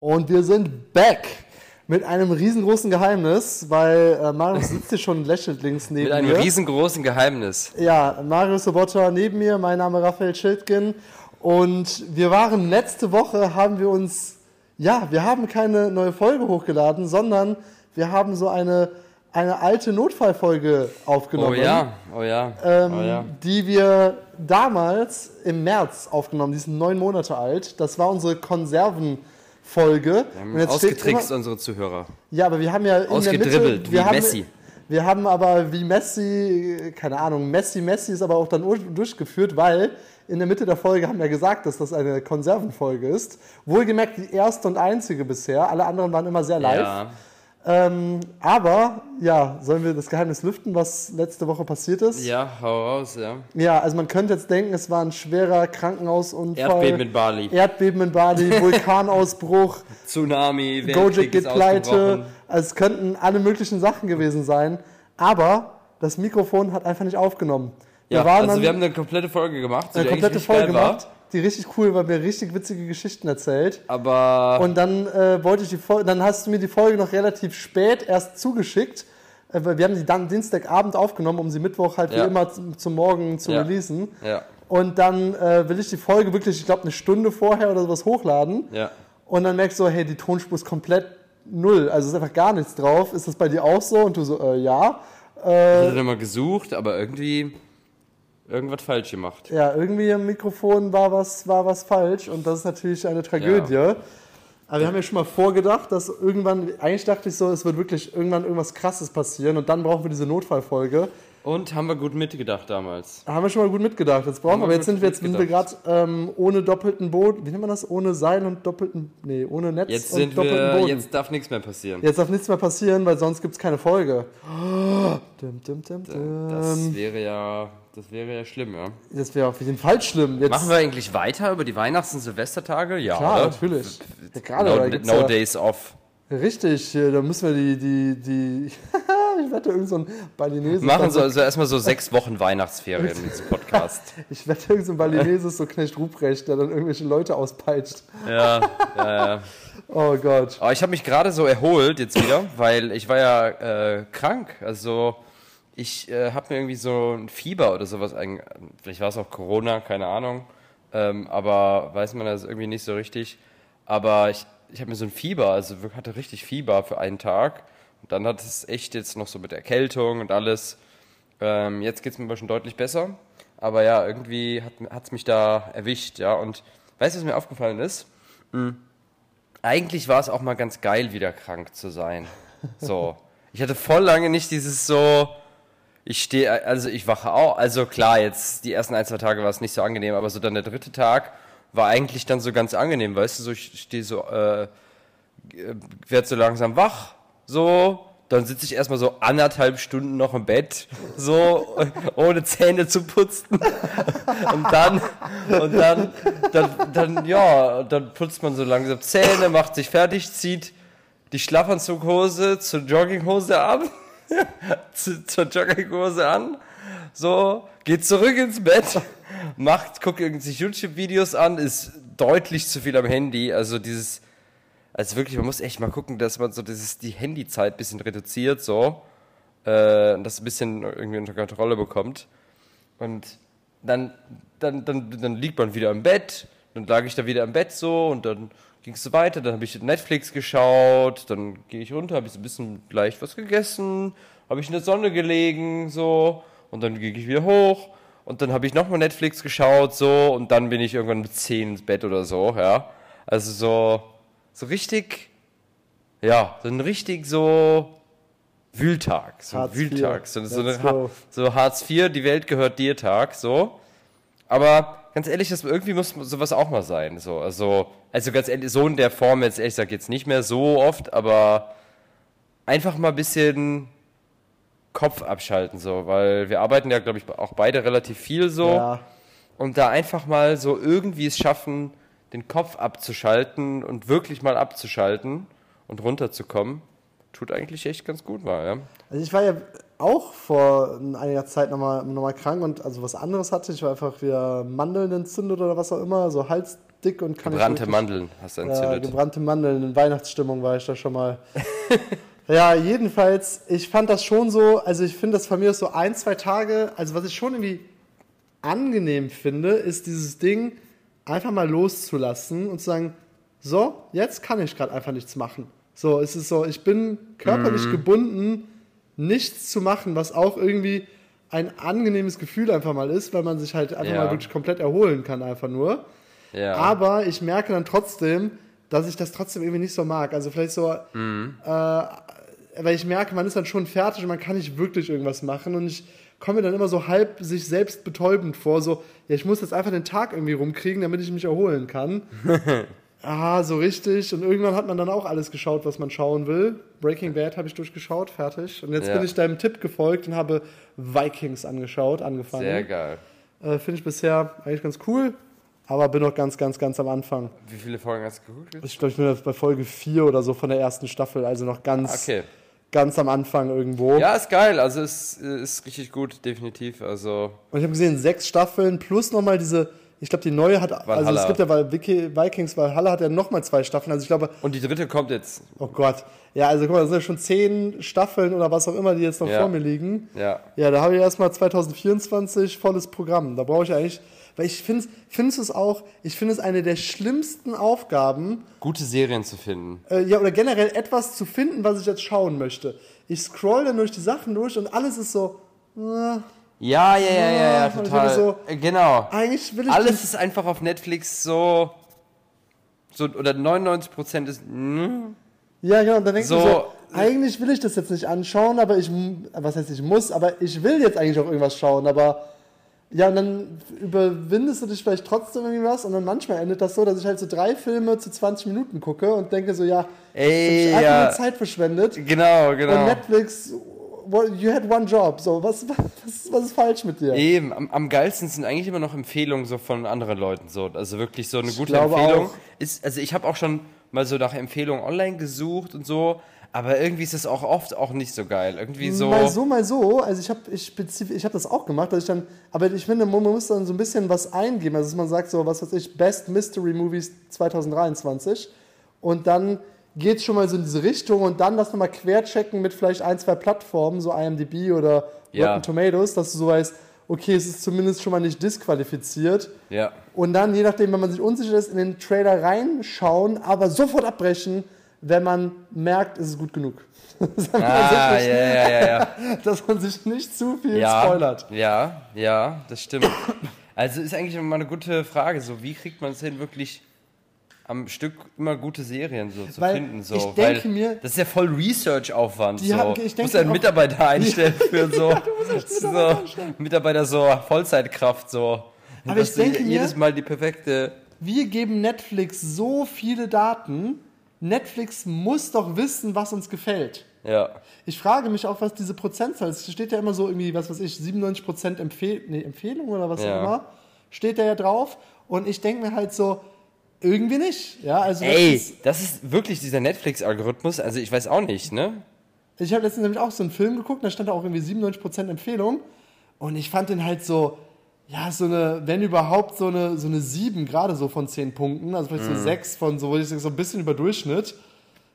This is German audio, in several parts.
Und wir sind back mit einem riesengroßen Geheimnis, weil äh, Marius sitzt hier schon lächelt links neben Mit einem mir. riesengroßen Geheimnis. Ja, Marius Sobotta neben mir, mein Name Raphael Schildgen. Und wir waren letzte Woche, haben wir uns, ja, wir haben keine neue Folge hochgeladen, sondern wir haben so eine, eine alte Notfallfolge aufgenommen. Oh ja, oh ja, Ähm, oh ja. Die wir damals im März aufgenommen, die ist neun Monate alt. Das war unsere Konservenfolge. Wir haben Und jetzt ausgetrickst immer- unsere Zuhörer. ja, aber wir haben ja in der Mitte, wie wir haben, Messi. Wir haben aber wie Messi, keine Ahnung, Messi, Messi ist aber auch dann ur- durchgeführt, weil in der Mitte der Folge haben wir gesagt, dass das eine Konservenfolge ist. Wohlgemerkt die erste und einzige bisher. Alle anderen waren immer sehr live. Ja. Ähm, aber ja, sollen wir das Geheimnis lüften, was letzte Woche passiert ist? ja, hau raus, ja. Ja, also man könnte jetzt denken, es war ein schwerer Krankenhausunfall. Erdbeben in Bali. Erdbeben in Bali, Vulkanausbruch, Tsunami, Gojek geht pleite. Also es könnten alle möglichen Sachen gewesen sein. Aber das Mikrofon hat einfach nicht aufgenommen. Wir Ja, waren also wir haben eine komplette Folge gemacht, eine komplette Folge geil war. Die richtig cool war, mir richtig witzige Geschichten erzählt. Aber Und dann äh, wollte ich die Folge, dann hast du mir die Folge noch relativ spät erst zugeschickt. Äh, wir haben die dann Dienstagabend aufgenommen, um sie Mittwoch halt Ja. wie immer zum, zum Morgen zu Ja. releasen. ja, Und dann äh, will ich die Folge wirklich, ich glaube, eine Stunde vorher oder sowas hochladen. ja. Und dann merkst du, hey, die Tonspur ist komplett null. Also ist einfach gar nichts drauf. Ist das bei dir auch so? Und du so, äh, ja. Ich hatte dann mal gesucht, aber irgendwie irgendwas falsch gemacht. Ja, irgendwie im Mikrofon war was, war was falsch. Und das ist natürlich eine Tragödie. Aber wir haben ja schon mal vorgedacht, dass irgendwann, eigentlich dachte ich so, es wird wirklich irgendwann irgendwas Krasses passieren und dann brauchen wir diese Notfallfolge. Und haben wir gut mitgedacht damals. Da haben wir schon mal gut mitgedacht. Jetzt brauchen wir, aber jetzt sind wir, jetzt sind wir gerade ähm, ohne doppelten Boden. Wie nennt man das? Ohne Seil und doppelten, nee, ohne Netz Jetzt und sind doppelten wir, Boden. jetzt darf nichts mehr passieren. Jetzt darf nichts mehr passieren, weil sonst gibt es keine Folge. Dim, dim, dim, dim. Das wäre ja, das wäre ja schlimm, ja. Das wäre auf jeden Fall schlimm. Jetzt, Machen wir eigentlich weiter über die Weihnachts- und Silvestertage? Ja, Klar, oder? natürlich. Ja, gerade, no no days off. Richtig, äh, da müssen wir die, die, die, ich wette irgend so ein Balinese. Machen so also erstmal so sechs Wochen Weihnachtsferien mit diesem Podcast. Ich wette irgend so ein Balinese ist so Knecht Ruprecht, der dann irgendwelche Leute auspeitscht. ja, ja, ja. Oh Gott. Aber ich habe mich gerade so erholt jetzt wieder, weil ich war ja äh, krank. Also ich äh, habe mir irgendwie so ein Fieber oder sowas. Ein, vielleicht war es auch Corona, keine Ahnung. Ähm, aber weiß man das irgendwie nicht so richtig. Aber ich, ich habe mir so ein Fieber, also hatte richtig Fieber für einen Tag. Dann hat es echt jetzt noch so mit Erkältung und alles. Ähm, jetzt geht es mir aber schon deutlich besser. Aber ja, irgendwie hat es mich da erwischt, ja. Und weißt du, was mir aufgefallen ist? eigentlich war es auch mal ganz geil, wieder krank zu sein. So. Ich hatte voll lange nicht dieses so, ich stehe, also ich wache auch, also klar, jetzt die ersten ein, zwei Tage war es nicht so angenehm, aber so dann der dritte Tag war eigentlich dann so ganz angenehm, weißt du, so ich stehe so, äh, werd so langsam wach, so, dann sitze ich erstmal so anderthalb Stunden noch im Bett, so, ohne Zähne zu putzen. Und dann, und dann, dann, dann, ja, dann putzt man so langsam Zähne, macht sich fertig, zieht die Schlafanzughose zur Jogginghose ab, zu, zur Jogginghose an, so, geht zurück ins Bett, macht, guckt irgendwie YouTube-Videos an, ist deutlich zu viel am Handy, also dieses, also wirklich, man muss echt mal gucken, dass man so dieses, die Handyzeit ein bisschen reduziert, so, äh, das ein bisschen irgendwie unter Kontrolle bekommt. Und dann, dann, dann, dann liegt man wieder im Bett, dann lag ich da wieder im Bett so und dann ging es so weiter, dann habe ich Netflix geschaut, dann gehe ich runter, habe ich so ein bisschen leicht was gegessen, habe ich in der Sonne gelegen, so, und dann gehe ich wieder hoch und dann habe ich nochmal Netflix geschaut, so, und dann bin ich irgendwann mit 10 ins Bett oder so, ja. Also so, so richtig, ja, so ein richtig so Wühltag, so Hartz Wühltag, IV. so, so, eine. Ha- so Hartz IV, die Welt gehört dir Tag, so. Aber ganz ehrlich, das, irgendwie muss sowas auch mal sein, so. Also, also ganz ehrlich, so in der Form jetzt ehrlich gesagt jetzt nicht mehr so oft, aber einfach mal ein bisschen Kopf abschalten, so, weil wir arbeiten ja, glaube ich, auch beide relativ viel so Ja. und da einfach mal so irgendwie es schaffen, den Kopf abzuschalten und wirklich mal abzuschalten und runterzukommen, tut eigentlich echt ganz gut mal, ja. Also ich war ja auch vor einiger Zeit nochmal noch mal krank und also was anderes hatte. Ich war einfach wieder Mandeln entzündet oder was auch immer, so dick und kann Gebrannte nicht wirklich- Mandeln hast du Ja, entzündet. gebrannte Mandeln, in Weihnachtsstimmung war ich da schon mal. ja, jedenfalls, ich fand das schon so, also ich finde das von mir so ein, zwei Tage, also was ich schon irgendwie angenehm finde, ist dieses Ding einfach mal loszulassen und zu sagen, so, jetzt kann ich gerade einfach nichts machen. So, es ist so, ich bin körperlich Mhm. gebunden, nichts zu machen, was auch irgendwie ein angenehmes Gefühl einfach mal ist, weil man sich halt einfach Ja. mal wirklich komplett erholen kann, einfach nur. ja. Aber ich merke dann trotzdem, dass ich das trotzdem irgendwie nicht so mag. Also vielleicht so, Mhm. äh, weil ich merke, man ist dann schon fertig und man kann nicht wirklich irgendwas machen und ich komme mir dann immer so halb sich selbst betäubend vor, so, ja, ich muss jetzt einfach den Tag irgendwie rumkriegen, damit ich mich erholen kann. ah, so richtig. Und irgendwann hat man dann auch alles geschaut, was man schauen will. Breaking Bad habe ich durchgeschaut, fertig. Und jetzt Ja. bin ich deinem Tipp gefolgt und habe Vikings angeschaut, angefangen. Sehr geil. Äh, Finde ich bisher eigentlich ganz cool, aber bin noch ganz, ganz, ganz am Anfang. Wie viele Folgen hast du geguckt? Ich glaube, ich bin bei Folge 4 oder so von der ersten Staffel, also noch ganz, Okay. Ganz am Anfang irgendwo. Ja, ist geil. Also es äh, ist richtig gut, definitiv. Also Und ich habe gesehen, sechs Staffeln plus nochmal diese, ich glaube, die neue hat, also Valhalla. es gibt ja, weil Wiki- Vikings Valhalla hat ja nochmal zwei Staffeln, also ich glaube, und die dritte kommt jetzt. oh Gott, ja, also guck mal, das sind ja schon zehn Staffeln oder was auch immer, die jetzt noch Ja. vor mir liegen. Ja. Ja, da habe ich erstmal 2024 volles Programm. Da brauche ich eigentlich, weil ich finde, findest es auch, ich finde es eine der schlimmsten Aufgaben, Gute Serien zu finden. äh, ja, oder generell etwas zu finden, was ich jetzt schauen möchte. Ich scroll dann durch die Sachen durch und alles ist so, äh, Ja, ja, ja, ja, ja, und ich total. so- Äh, genau. eigentlich will ich Alles ist einfach auf Netflix so. so oder 99% ist. mm, Ja, genau. Und dann denkst So- du so, eigentlich will ich das jetzt nicht anschauen, aber ich, was heißt ich muss, aber ich will jetzt eigentlich auch irgendwas schauen, aber ja, und dann überwindest du dich vielleicht trotzdem irgendwie was und dann manchmal endet das so, dass ich halt so drei Filme zu 20 Minuten gucke und denke so, ja, Ey, ich hab einfach ja. Zeit verschwendet Genau, und genau. Netflix, well, you had one job, so, was, was, was ist falsch mit dir? Eben, am, am geilsten sind eigentlich immer noch Empfehlungen so von anderen Leuten so. Also wirklich so eine gute Empfehlung. auch. Ist, also ich habe auch schon mal so nach Empfehlungen online gesucht und so, aber irgendwie ist das auch oft auch nicht so geil. Irgendwie so. Mal so, mal so. Also ich habe ich spezif ich hab das auch gemacht, dass ich dann, aber ich finde, man muss dann so ein bisschen was eingeben. Also dass man sagt so, was weiß ich, Best Mystery Movies 2023 und dann geht schon mal so in diese Richtung und dann das nochmal querchecken mit vielleicht ein, zwei Plattformen, so IMDb oder Ja. Rotten Tomatoes, dass du so weißt, okay, es ist zumindest schon mal nicht disqualifiziert. Ja. Und dann, je nachdem, wenn man sich unsicher ist, in den Trailer reinschauen, aber sofort abbrechen, wenn man merkt, es ist gut genug. Dass man Ah, sich ja, ja, ja, ja. nicht- Dass man sich nicht zu viel ja, spoilert. Ja, ja, das stimmt. Also ist eigentlich immer eine gute Frage, so wie kriegt man es hin, wirklich am Stück immer gute Serien so zu Weil finden. So. ich denke Weil mir- das ist ja voll Research-Aufwand. So. haben- ich du musst denke einen auch- Mitarbeiter einstellen für so, so Mitarbeiter einstellen. Mitarbeiter so Vollzeitkraft so. Aber dass ich denke mir- jedes Mal die perfekte. Wir geben Netflix so viele Daten. Netflix muss doch wissen, was uns gefällt. Ja. Ich frage mich auch, was diese Prozentzahl ist. Es steht ja immer so irgendwie, was weiß ich, 97% Empfehl nee, Empfehlung oder was Ja. auch immer. Steht da ja drauf. Und ich denke mir halt so, irgendwie nicht. Ja, also das Ey, ist- das ist wirklich dieser Netflix-Algorithmus. Also ich weiß auch nicht, ne? Ich habe letztens nämlich auch so einen Film geguckt, da stand da auch irgendwie 97% Empfehlung. Und ich fand den halt so, ja, so eine, wenn überhaupt, so eine, so eine 7, gerade so von 10 Punkten. Also vielleicht Mhm. so 6 von so, würde ich sagen, so ein bisschen über Durchschnitt.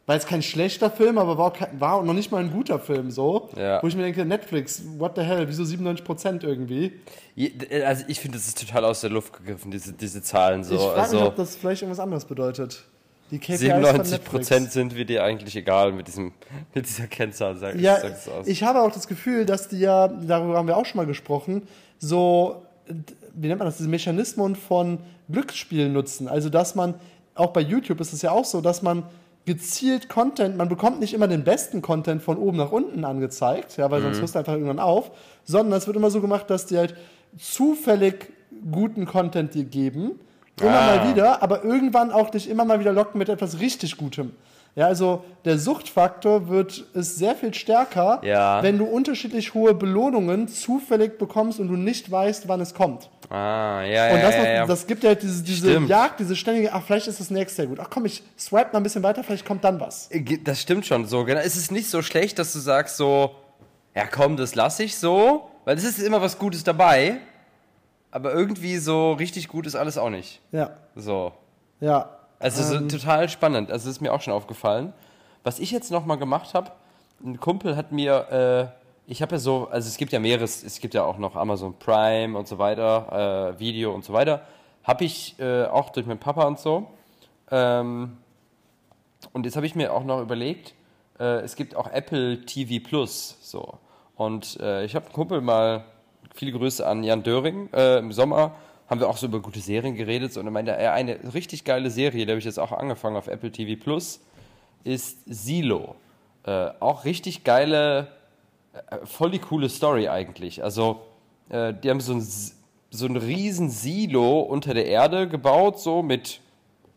War jetzt kein schlechter Film, aber war war auch noch nicht mal ein guter Film so. Ja. Wo ich mir denke, Netflix, what the hell, wieso 97% irgendwie? Je- Also ich finde, das ist total aus der Luft gegriffen, diese, diese Zahlen so. ich frage also mich, ob das vielleicht irgendwas anderes bedeutet. Die KPIs von 97 Netflix. Prozent sind wir dir eigentlich egal mit, diesem, mit dieser Kennzahl, sag, Ja, sag's aus. ich habe auch das Gefühl, dass die ja, darüber haben wir auch schon mal gesprochen, so, wie nennt man das, diese Mechanismen von Glücksspielen nutzen. Also, dass man, auch bei YouTube ist es ja auch so, dass man gezielt Content, man bekommt nicht immer den besten Content von oben nach unten angezeigt, ja, weil Mhm. sonst hörst du einfach irgendwann auf, sondern es wird immer so gemacht, dass die halt zufällig guten Content dir geben, immer Ah. mal wieder, aber irgendwann auch dich immer mal wieder locken mit etwas richtig Gutem. Ja, also der Suchtfaktor wird ist sehr viel stärker, Ja. wenn du unterschiedlich hohe Belohnungen zufällig bekommst und du nicht weißt, wann es kommt. Ah, ja, Und ja, das, ja, ja. das gibt ja halt diese, diese Stimmt. Jagd, diese ständige, ach, vielleicht ist das nächste sehr gut. Ach komm, ich swipe mal ein bisschen weiter, vielleicht kommt dann was. Das stimmt schon so. Genau. Es ist nicht so schlecht, dass du sagst so, ja komm, das lasse ich so, weil es ist immer was Gutes dabei, aber irgendwie so richtig gut ist alles auch nicht. Ja. So. Ja. Also so ähm, total spannend. Also das ist mir auch schon aufgefallen. Was ich jetzt noch mal gemacht habe, ein Kumpel hat mir, äh, ich habe ja so, also es gibt ja mehreres, es gibt ja auch noch Amazon Prime und so weiter, äh, Video und so weiter. Habe ich äh, auch durch meinen Papa und so. Ähm, und jetzt habe ich mir auch noch überlegt, äh, es gibt auch Apple TV Plus, so. Und äh, ich habe einen Kumpel mal, viele Grüße an Jan Döring, äh, im Sommer haben wir auch so über gute Serien geredet und er meinte, er eine richtig geile Serie, die habe ich jetzt auch angefangen auf Apple TV Plus, ist Silo. Äh, auch richtig geile, voll die coole Story eigentlich. Also, äh, die haben so ein, so ein riesen Silo unter der Erde gebaut, so mit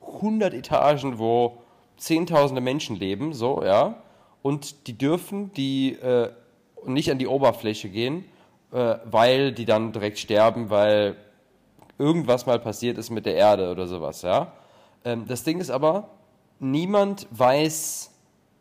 100 Etagen, wo zehntausende Menschen leben, so, ja. Und die dürfen die äh, nicht an die Oberfläche gehen, äh, weil die dann direkt sterben, weil irgendwas mal passiert ist mit der Erde oder sowas, ja. Ähm, das Ding ist aber, niemand weiß,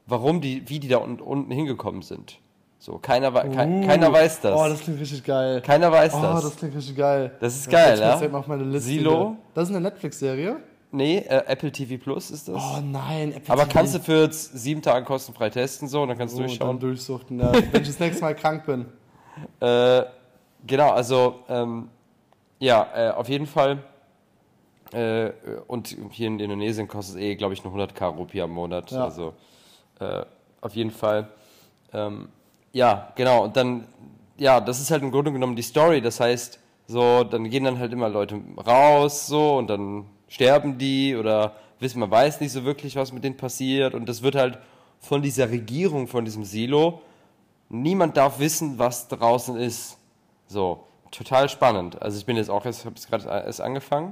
warum die, wie die da un unten hingekommen sind. So, keiner, wei- uh, keiner weiß das. Oh, das klingt richtig geil. keiner weiß Oh, das. das klingt richtig geil. Das ist geil, ich ja? mal auf meine Liste. Silo? Das ist eine Netflix-Serie? Nee, äh, Apple TV Plus ist das. Oh nein, Apple aber TV. kannst du für sieben Tage kostenfrei testen, so, und dann kannst du oh, dann durchschauen. durchsuchten, ja. Wenn ich das nächste Mal krank bin. Äh, genau, also, ähm, ja, äh, auf jeden Fall. Äh, und hier in Indonesien kostet es eh, glaube ich, nur 100k Rupie am Monat. Ja. Also, äh, auf jeden Fall. Ähm, ja, genau. Und dann, ja, das ist halt im Grunde genommen die Story. Das heißt, so, dann gehen dann halt immer Leute raus, so, und dann sterben die oder wissen, man weiß nicht so wirklich, was mit denen passiert. Und das wird halt von dieser Regierung, von diesem Silo, niemand darf wissen, was draußen ist. So, total spannend. Also ich bin jetzt auch, jetzt habe es gerade erst angefangen.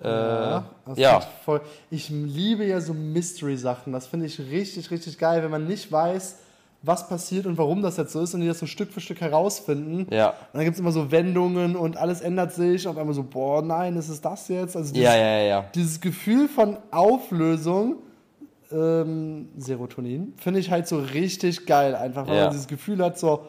Äh, das ja. Voll. Ich liebe ja so Mystery-Sachen. Das finde ich richtig, richtig geil, wenn man nicht weiß, was passiert und warum das jetzt so ist und die das so Stück für Stück herausfinden. Ja. Und dann gibt es immer so Wendungen und alles ändert sich und auf einmal so, boah, nein, ist es das jetzt? Also dieses, Ja, ja, ja, dieses Gefühl von Auflösung, ähm, Serotonin, finde ich halt so richtig geil einfach, weil Ja. man dieses Gefühl hat, so,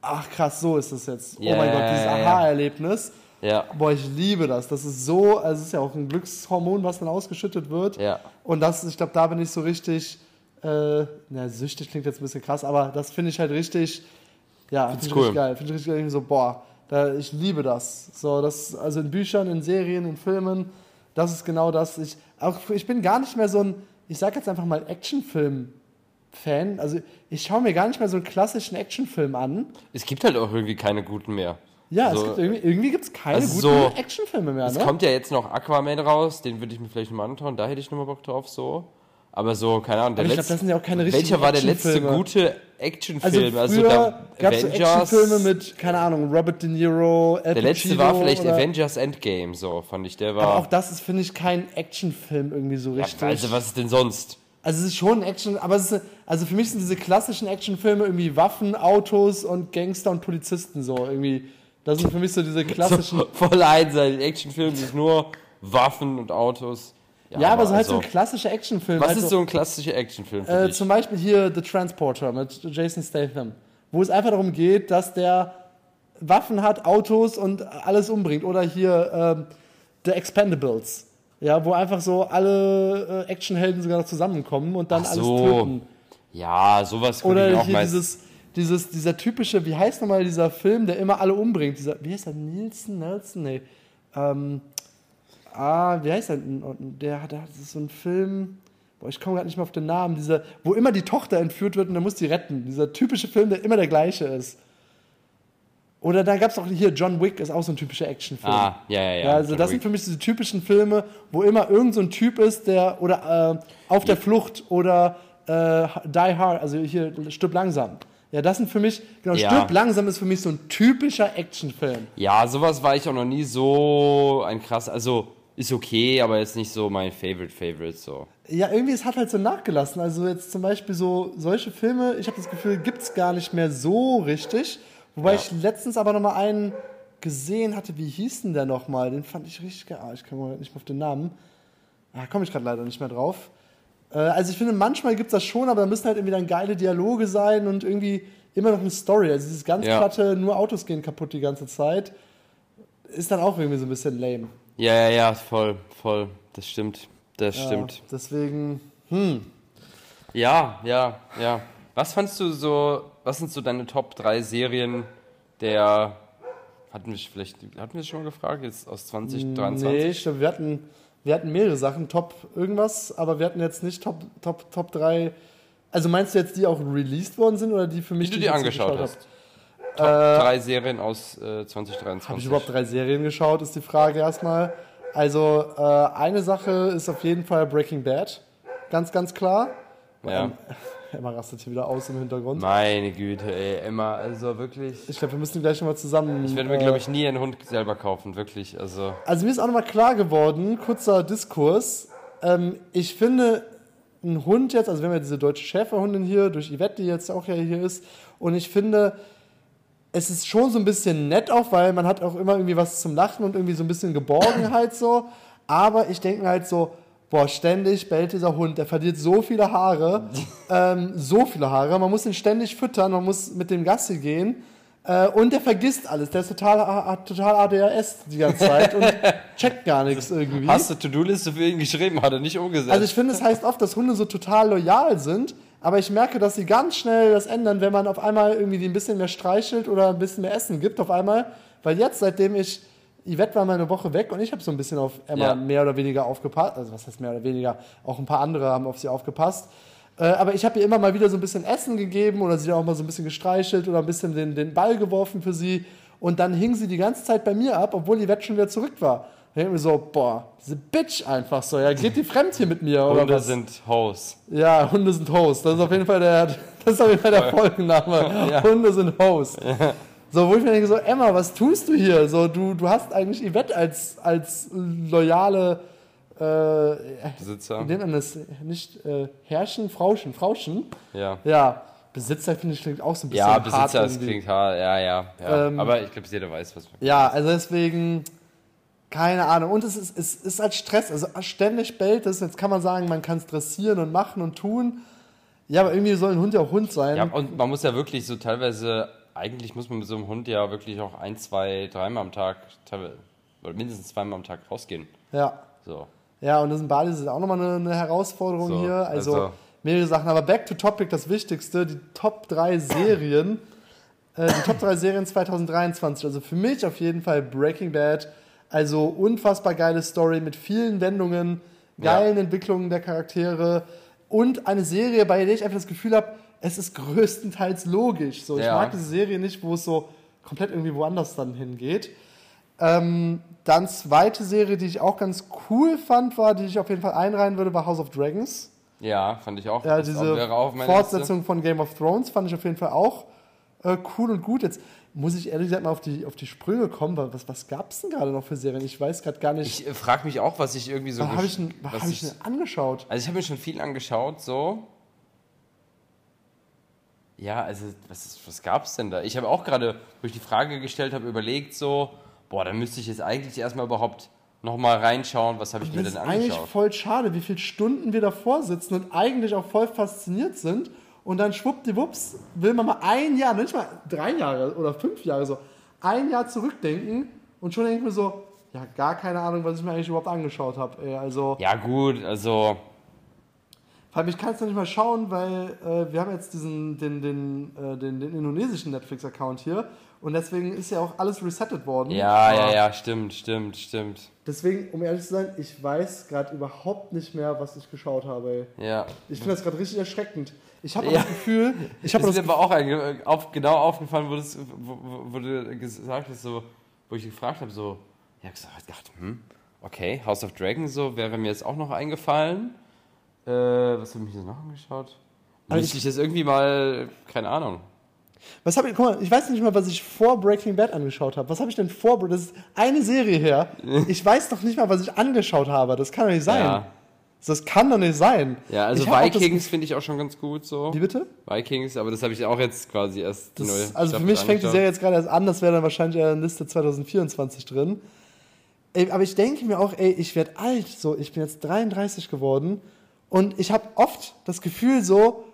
ach krass, so ist das jetzt. Ja, oh mein Gott, dieses. Aha-Erlebnis. Ja. Boah, ich liebe das. Das ist so, also es ist ja auch ein Glückshormon, was dann ausgeschüttet wird. Ja. Und das, ich glaube, da bin ich so richtig, äh, na, süchtig klingt jetzt ein bisschen krass, aber das finde ich halt richtig, ja, finde ich cool. richtig geil. Finde ich richtig geil. So, boah, da, ich liebe das. So, das, also in Büchern, in Serien, in Filmen, das ist genau das. Ich, auch, ich bin gar nicht mehr so ein, ich sag jetzt einfach mal Actionfilm-Fan. Also ich schaue mir gar nicht mehr so einen klassischen Actionfilm an. Es gibt halt auch irgendwie keine guten mehr. Ja, Also, es gibt irgendwie, irgendwie gibt es keine also guten so- Actionfilme mehr, Es ne? kommt ja jetzt noch Aquaman raus, den würde ich mir vielleicht nochmal anschauen, da hätte ich nochmal Bock drauf, so. Aber so, keine Ahnung, der Aber ich glaub, letzte. das sind ja auch keine richtigen welcher war der letzte Actionfilme. gute Also Actionfilm? Also, früher da gab es so Actionfilme mit, keine Ahnung, Robert De Niro, Al Der letzte Pacino war vielleicht oder, Avengers Endgame, so fand ich. Der Aber auch war. das ist, finde ich, kein Actionfilm irgendwie so Ja, richtig. also, was ist denn sonst? Also es ist schon Action, aber es ist, also für mich sind diese klassischen Actionfilme irgendwie Waffen, Autos und Gangster und Polizisten so irgendwie. Das sind für mich so diese klassischen. So, voll einseitig. Actionfilm ist nur Waffen und Autos. Ja, aber so halt so also, ein klassischer Actionfilm. Was halt ist so ein klassischer Actionfilm für Äh, dich? zum Beispiel hier The Transporter mit Jason Statham, wo es einfach darum geht, dass der Waffen hat, Autos und alles umbringt. Oder hier ähm, The Expendables, ja, wo einfach so alle äh, Actionhelden sogar noch zusammenkommen und dann Ach alles so. töten. Ja, sowas würde ich Oder auch hier dieses, dieses, dieser typische, wie heißt nochmal dieser Film, der immer alle umbringt? Dieser, wie heißt der? Nielsen? Nelson? Nee. Ähm, ah, wie heißt der? Der hat, das ist so ein Film. Boah, ich komme gerade nicht mehr auf den Namen. Dieser, wo immer die Tochter entführt wird und dann muss die retten. Dieser typische Film, der immer der gleiche ist. Oder da gab es auch hier John Wick, ist auch so ein typischer Actionfilm. Ah, ja, ja, ja. Ja, also John das Wick. sind für mich diese typischen Filme, wo immer irgend so ein Typ ist, der oder äh, auf der Flucht oder äh, Die Hard, also hier Stirb langsam. Ja, das sind für mich, genau, Ja. Stirb langsam ist für mich so ein typischer Actionfilm. Ja, sowas war ich auch noch nie so ein krass. Also, ist okay, aber jetzt nicht so mein Favorite Favorite so. Ja, irgendwie, es hat halt so nachgelassen. Also jetzt zum Beispiel so solche Filme, ich habe das Gefühl, gibt es gar nicht mehr so richtig. Wobei Ja. ich letztens aber nochmal einen gesehen hatte, wie hieß denn der nochmal? Den fand ich richtig geil. Ah, ich komme nicht mehr auf den Namen. Da komme ich gerade leider nicht mehr drauf. Äh, also ich finde, manchmal gibt es das schon, aber da müssen halt irgendwie dann geile Dialoge sein und irgendwie immer noch eine Story. Also dieses ganz Ja. platte, nur Autos gehen kaputt die ganze Zeit, ist dann auch irgendwie so ein bisschen lame. Ja, ja, ja, voll, voll. Das stimmt. Das stimmt. Deswegen, hm. Ja, ja, ja. Was fandst du so, was sind so deine Top 3 Serien der, hatten wir vielleicht, hatten wir schon mal gefragt, jetzt aus 2023? Nee, stimmt. Wir hatten, wir hatten mehrere Sachen, Top irgendwas, aber wir hatten jetzt nicht Top, Top, Top 3. Also meinst du jetzt, die auch released worden sind oder die für mich, Wie du die dir ich angeschaut geschaut hast. hab? Top Äh, 3 Serien aus äh, 2023. Habe ich überhaupt drei Serien geschaut, ist die Frage erstmal. Also äh, eine Sache ist auf jeden Fall Breaking Bad. Ganz, ganz klar. Ja. Emma rastet hier wieder aus im Hintergrund. Meine Güte, ey, Emma, also wirklich. Ich glaube, wir müssen gleich nochmal zusammen. Ich werde mir, äh, glaube ich, nie einen Hund selber kaufen, wirklich. Also, Also mir ist auch nochmal klar geworden, kurzer Diskurs. Ähm, ich finde, ein Hund jetzt, also wir haben ja diese deutsche Schäferhundin hier, durch Yvette, die jetzt auch ja hier ist, und ich finde, es ist schon so ein bisschen nett auch, weil man hat auch immer irgendwie was zum Lachen und irgendwie so ein bisschen Geborgenheit so. Aber ich denke mir halt so, boah, ständig bellt dieser Hund, der verliert so viele Haare, ähm, so viele Haare, man muss ihn ständig füttern, man muss mit dem Gassi gehen. Äh, und der vergisst alles, der ist total, total ADHS die ganze Zeit und checkt gar nichts irgendwie. hast du To-Do-Liste für ihn geschrieben, hat er nicht umgesetzt. Also ich finde, es heißt oft, dass Hunde so total loyal sind, aber ich merke, dass sie ganz schnell das ändern, wenn man auf einmal irgendwie die ein bisschen mehr streichelt oder ein bisschen mehr Essen gibt auf einmal. Weil jetzt, seitdem ich, Yvette war mal eine Woche weg und ich habe so ein bisschen auf Emma Ja. mehr oder weniger aufgepasst. Also was heißt mehr oder weniger? Auch ein paar andere haben auf sie aufgepasst. Äh, aber ich habe ihr immer mal wieder so ein bisschen Essen gegeben oder sie auch mal so ein bisschen gestreichelt oder ein bisschen den, den Ball geworfen für sie. Und dann hing sie die ganze Zeit bei mir ab, obwohl Yvette schon wieder zurück war. Denke ich mir so, boah, diese Bitch einfach so, ja, geht die fremd hier mit mir oder Hunde was? sind Hoes. Ja, Hunde sind Host. Das ist auf jeden Fall der, das ist auf jeden Fall der Folgenname. Ja. Hunde sind Host. So, wo ich mir denke, so, Emma, was tust du hier? So, du, du hast eigentlich Yvette als, als loyale, äh, Besitzer. nennt man das? Nicht äh, Herrchen, Frauchen, Frauchen. Ja. Ja, Besitzer finde ich klingt auch so ein bisschen Ja, hart Besitzer, das irgendwie. klingt hart, ja, ja. ja. Ähm, Aber ich glaube, jeder weiß, was. Ja, also deswegen, keine Ahnung. Und es ist, es ist halt Stress. Also ständig bellt es. Jetzt kann man sagen, man kann es dressieren und machen und tun. Ja, aber irgendwie soll ein Hund ja auch Hund sein. Ja, und man muss ja wirklich so teilweise, eigentlich muss man mit so einem Hund ja wirklich auch ein, zwei, dreimal am Tag, teilweise, oder mindestens zweimal am Tag rausgehen. Ja. So. Ja, und das in Bali ist auch nochmal eine, eine Herausforderung So, hier. Also, also- mehrere Sachen. Aber back to topic, das Wichtigste, die Top 3 Serien. Äh, die Top 3 Serien 2023. Also für mich auf jeden Fall Breaking Bad. Also unfassbar geile Story mit vielen Wendungen, geilen Entwicklungen der Charaktere und eine Serie, bei der ich einfach das Gefühl habe, es ist größtenteils logisch. So, ich Ja. mag diese Serie nicht, wo es so komplett irgendwie woanders dann hingeht. Ähm, dann zweite Serie, die ich auch ganz cool fand, war, die ich auf jeden Fall einreihen würde, war House of Dragons. Ja, fand ich auch. Ja, diese auch Fortsetzung von Game of Thrones fand ich auf jeden Fall auch äh, cool und gut. Jetzt muss ich ehrlich gesagt mal auf die, auf die Sprünge kommen, weil was, was gab es denn gerade noch für Serien? Ich weiß gerade gar nicht. Ich frage mich auch, was ich irgendwie so. was habe ich, denn- was hab ich denn angeschaut? Also ich habe mir schon viel angeschaut, so. Ja, also was, ist- was gab es denn da? Ich habe auch gerade, wo ich die Frage gestellt habe, überlegt so, boah, da müsste ich jetzt eigentlich erstmal überhaupt nochmal reinschauen, was habe ich mir Das denn ist eigentlich angeschaut? voll schade, wie viele Stunden wir davor sitzen und eigentlich auch voll fasziniert sind. Und dann schwuppdiwupps will man mal ein Jahr, nicht mal drei Jahre oder fünf Jahre so, ein Jahr zurückdenken und schon denke ich mir so, ja, gar keine Ahnung, was ich mir eigentlich überhaupt angeschaut habe. Also, Ja gut, also vor allem, ich kann es noch nicht mal schauen, weil äh, wir haben jetzt diesen, den, den, äh, den, den indonesischen Netflix-Account hier und deswegen ist ja auch alles resettet worden. ja, ja, ja, stimmt, stimmt, stimmt. Deswegen, um ehrlich zu sein, ich weiß gerade überhaupt nicht mehr, was ich geschaut habe. Ey. Ja. Ich finde das gerade richtig erschreckend. Ich habe Ja. das Gefühl, ich Das habe ist das mir aber auch einge- auf, genau aufgefallen, wo, das, wo, wo, du gesagt hast, so, wo ich gefragt habe, so, ich habe gesagt, gedacht, hm, okay, House of Dragon, so wäre mir jetzt auch noch eingefallen. Äh, was habe ich mir noch angeschaut? Also Müsste ich das irgendwie mal, keine Ahnung. Was habe ich, guck mal, ich weiß nicht mal, was ich vor Breaking Bad angeschaut habe. Was habe ich denn vor? Das ist eine Serie her. Ich weiß doch nicht mal, was ich angeschaut habe. Das kann doch nicht sein. Ja, Das kann doch nicht sein. ja also Vikings finde ich auch schon ganz gut so. Wie bitte? Vikings, aber das habe ich auch jetzt quasi erst die Das, neue also für mich fängt die. Serie jetzt gerade erst an. Das wäre dann wahrscheinlich in der Liste 2024 drin. Ey, aber ich denke mir auch, ey, ich werde alt. So, ich bin jetzt 33 geworden und ich habe oft das Gefühl so,